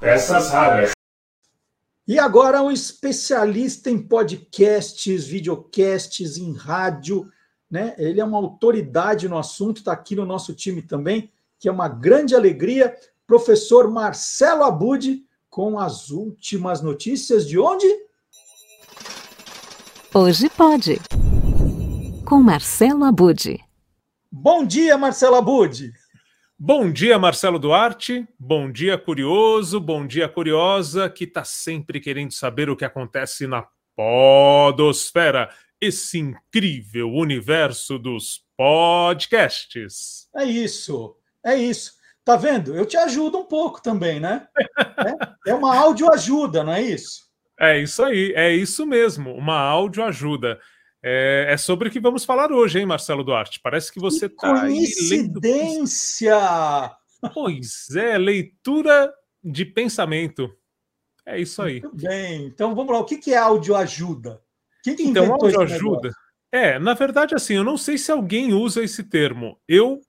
Peças raras. E agora um especialista em podcasts, videocasts, em rádio, né? Ele é uma autoridade no assunto, está aqui no nosso time também, que é uma grande alegria. Professor Marcelo Abud, com as últimas notícias de onde? Hoje pode. Com Marcelo Abud. Bom dia, Marcelo Abud. Bom dia, Marcelo Duarte. Bom dia, curioso. Bom dia, curiosa, que está sempre querendo saber o que acontece na Podosfera, esse incrível universo dos podcasts. É isso, é isso. Tá vendo? Eu te ajudo um pouco também, né? é, é uma audioajuda, não é isso? É isso aí, é isso mesmo, uma audioajuda. É, é sobre o que vamos falar hoje, hein, Marcelo Duarte? Parece que você está. Coincidência! Pois é, leitura de pensamento. É isso aí. Muito bem. Então vamos lá. O que é audioajuda? Quem que então, audioajuda. É, na verdade, assim, eu não sei se alguém usa esse termo. Eu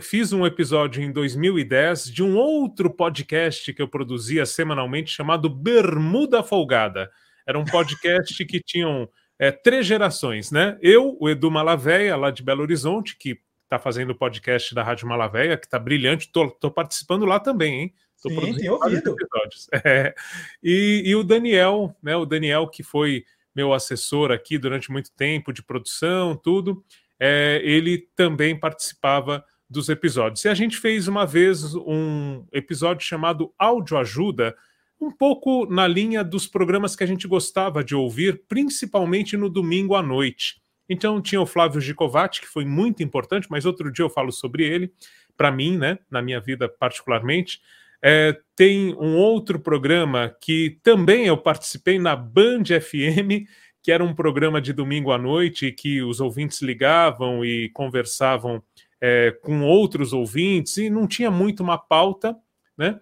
fiz um episódio em 2010 de um outro podcast que eu produzia semanalmente chamado Bermuda Folgada. Era um podcast que tinham é, três gerações, né? Eu, o Edu Malaveia, lá de Belo Horizonte, que está fazendo o podcast da Rádio Malaveia, que está brilhante, estou participando lá também, hein? Tô Sim, produzindo vários episódios. É. E, e o Daniel, né? O Daniel, que foi meu assessor aqui durante muito tempo de produção, tudo, é, ele também participava dos episódios. E a gente fez uma vez um episódio chamado Áudio Ajuda, um pouco na linha dos programas que a gente gostava de ouvir, principalmente no domingo à noite. Então tinha o Flávio Gicovati, que foi muito importante, mas outro dia eu falo sobre ele, para mim, né, na minha vida particularmente. É, tem um outro programa que também eu participei na Band FM, que era um programa de domingo à noite, que os ouvintes ligavam e conversavam é, com outros ouvintes, e não tinha muito uma pauta, né?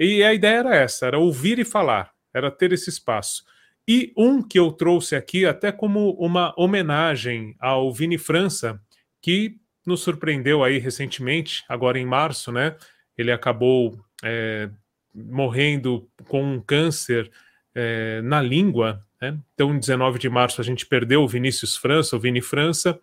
E a ideia era essa, era ouvir e falar, era ter esse espaço. E um que eu trouxe aqui até como uma homenagem ao Vini França, que nos surpreendeu aí recentemente, agora em março, né? Ele acabou é, morrendo com um câncer é, na língua, né? Então, em 19 de março, a gente perdeu o Vinícius França, o Vini França,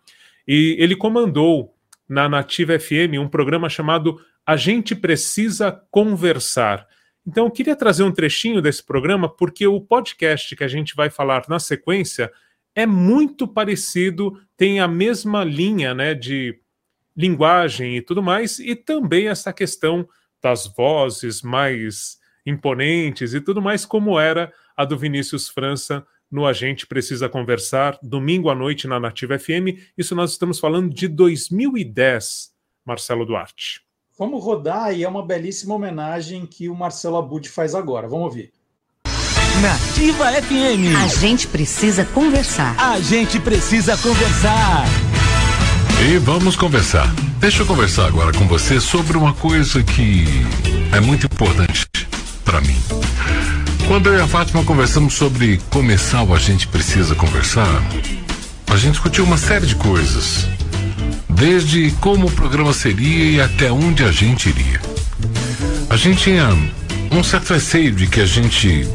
e ele comandou na Nativa FM um programa chamado a gente precisa conversar. Então, eu queria trazer um trechinho desse programa, porque o podcast que a gente vai falar na sequência é muito parecido, tem a mesma linha né, de linguagem e tudo mais, e também essa questão das vozes mais imponentes e tudo mais, como era a do Vinícius França no A Gente Precisa Conversar, domingo à noite na Nativa FM. Isso nós estamos falando de 2010, Marcelo Duarte. Vamos rodar e é uma belíssima homenagem que o Marcelo Abud faz agora. Vamos ouvir. Nativa FM. A gente precisa conversar. A gente precisa conversar. E vamos conversar. Deixa eu conversar agora com você sobre uma coisa que é muito importante para mim. Quando eu e a Fátima conversamos sobre começar o A Gente Precisa Conversar, a gente discutiu uma série de coisas desde como o programa seria e até onde a gente iria. A gente tinha um certo receio de que a gente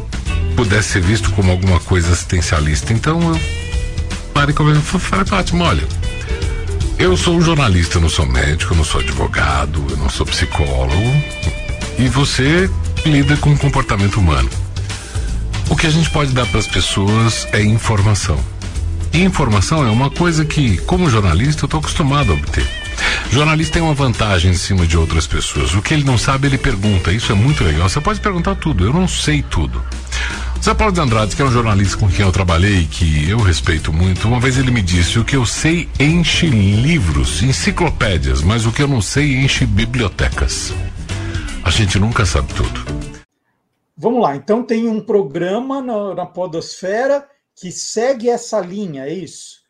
pudesse ser visto como alguma coisa assistencialista. Então eu parei com falei, Fátima, olha, eu sou um jornalista, eu não sou médico, eu não sou advogado, eu não sou psicólogo. E você lida com o comportamento humano. O que a gente pode dar para as pessoas é informação. E informação é uma coisa que, como jornalista, eu estou acostumado a obter. Jornalista tem uma vantagem em cima de outras pessoas. O que ele não sabe, ele pergunta. Isso é muito legal. Você pode perguntar tudo. Eu não sei tudo. Zé Paulo de Andrade, que é um jornalista com quem eu trabalhei, que eu respeito muito, uma vez ele me disse: o que eu sei enche livros, enciclopédias, mas o que eu não sei enche bibliotecas. A gente nunca sabe tudo. Vamos lá, então tem um programa na, na Podosfera que segue essa linha, é isso?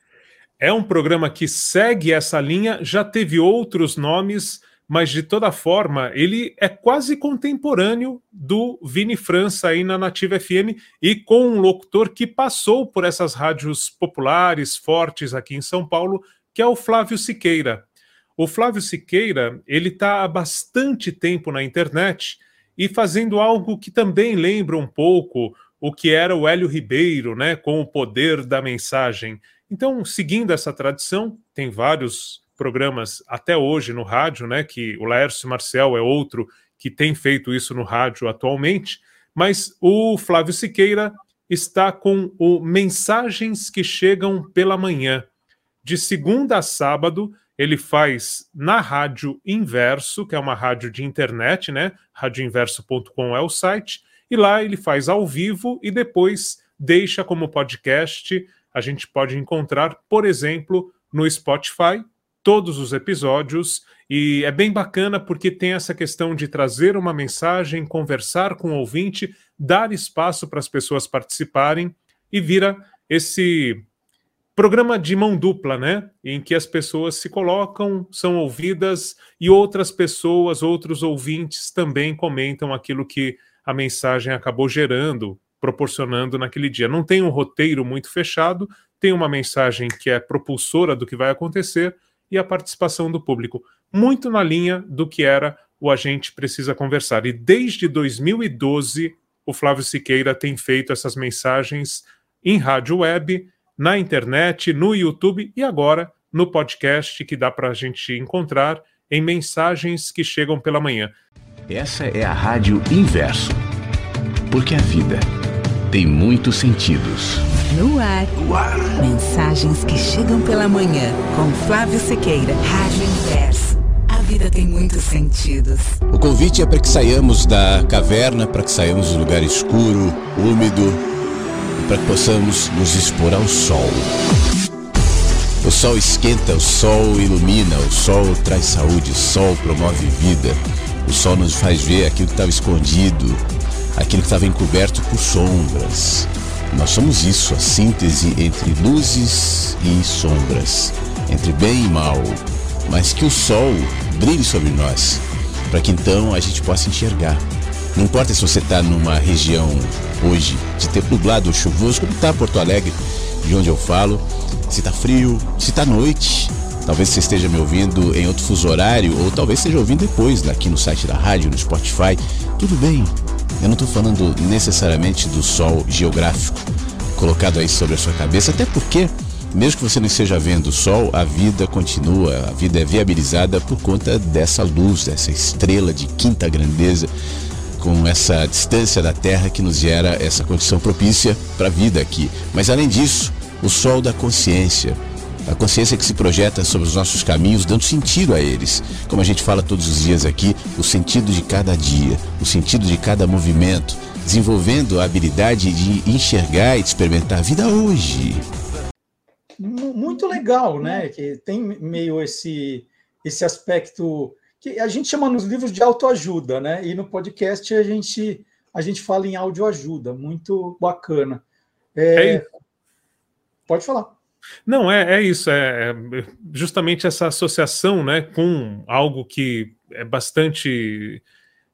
É um programa que segue essa linha, já teve outros nomes, mas de toda forma, ele é quase contemporâneo do Vini França aí na Nativa FM e com um locutor que passou por essas rádios populares, fortes aqui em São Paulo, que é o Flávio Siqueira. O Flávio Siqueira, ele está há bastante tempo na internet e fazendo algo que também lembra um pouco o que era o Hélio Ribeiro, né, com o poder da mensagem. Então, seguindo essa tradição, tem vários programas até hoje no rádio, né, que o Laércio Marcel é outro que tem feito isso no rádio atualmente, mas o Flávio Siqueira está com o Mensagens que Chegam pela Manhã. De segunda a sábado, ele faz na Rádio Inverso, que é uma rádio de internet, né? Radioinverso.com é o site, e lá ele faz ao vivo e depois deixa como podcast. A gente pode encontrar, por exemplo, no Spotify, todos os episódios e é bem bacana porque tem essa questão de trazer uma mensagem, conversar com o ouvinte, dar espaço para as pessoas participarem e vira esse programa de mão dupla, né? Em que as pessoas se colocam, são ouvidas e outras pessoas, outros ouvintes também comentam aquilo que a mensagem acabou gerando, proporcionando naquele dia. Não tem um roteiro muito fechado, tem uma mensagem que é propulsora do que vai acontecer e a participação do público, muito na linha do que era o Agente Precisa Conversar. E desde 2012, o Flávio Siqueira tem feito essas mensagens em rádio web, na internet, no YouTube e agora no podcast que dá para a gente encontrar em mensagens que chegam pela manhã. Essa é a Rádio Inverso, porque a vida tem muitos sentidos. No ar. no ar. Mensagens que chegam pela manhã. Com Flávio Sequeira. Rádio Inverso. A vida tem muitos sentidos. O convite é para que saiamos da caverna, para que saiamos do lugar escuro, úmido, para que possamos nos expor ao sol. O sol esquenta, o sol ilumina, o sol traz saúde, o sol promove vida. O sol nos faz ver aquilo que estava escondido, aquilo que estava encoberto por sombras. Nós somos isso, a síntese entre luzes e sombras, entre bem e mal, mas que o sol brilhe sobre nós, para que então a gente possa enxergar. Não importa se você está numa região hoje de tempo nublado chuvoso, como está Porto Alegre, de onde eu falo, se está frio, se está noite, talvez você esteja me ouvindo em outro fuso horário, ou talvez esteja ouvindo depois, aqui no site da rádio, no Spotify, tudo bem, eu não estou falando necessariamente do sol geográfico colocado aí sobre a sua cabeça, até porque, mesmo que você não esteja vendo o sol, a vida continua, a vida é viabilizada por conta dessa luz, dessa estrela de quinta grandeza, com essa distância da Terra que nos gera essa condição propícia para a vida aqui. Mas além disso, o sol da consciência a consciência que se projeta sobre os nossos caminhos, dando sentido a eles. Como a gente fala todos os dias aqui, o sentido de cada dia, o sentido de cada movimento, desenvolvendo a habilidade de enxergar e de experimentar a vida hoje. Muito legal, né? Que tem meio esse, esse aspecto que a gente chama nos livros de autoajuda, né? E no podcast a gente, a gente fala em audioajuda, muito bacana. É, é pode falar. Não, é, é isso, é, é justamente essa associação né, com algo que é bastante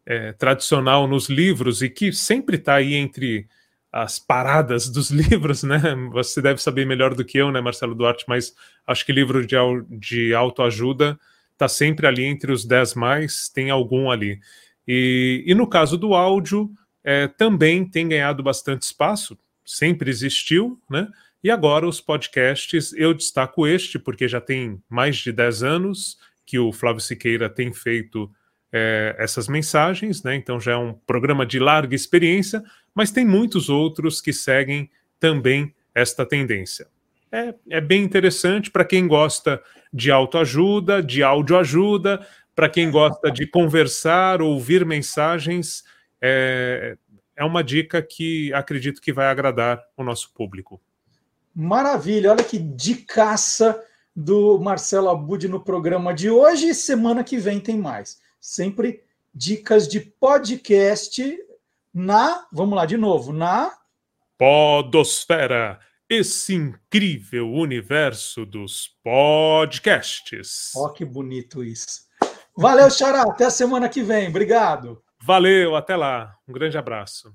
é, tradicional nos livros e que sempre está aí entre as paradas dos livros, né? Você deve saber melhor do que eu, né, Marcelo Duarte, mas acho que livro de, de autoajuda está sempre ali entre os 10 mais, tem algum ali. E, e no caso do áudio, é, também tem ganhado bastante espaço, sempre existiu, né? E agora os podcasts, eu destaco este, porque já tem mais de 10 anos que o Flávio Siqueira tem feito é, essas mensagens, né? Então já é um programa de larga experiência, mas tem muitos outros que seguem também esta tendência. É, é bem interessante para quem gosta de autoajuda, de audioajuda, para quem gosta de conversar, ouvir mensagens, é, é uma dica que acredito que vai agradar o nosso público. Maravilha, olha que dicaça do Marcelo Abud no programa de hoje. Semana que vem tem mais. Sempre dicas de podcast na, vamos lá de novo, na Podosfera, esse incrível universo dos podcasts. Ó, que bonito isso. Valeu, Xará. Até a semana que vem. Obrigado. Valeu, até lá. Um grande abraço.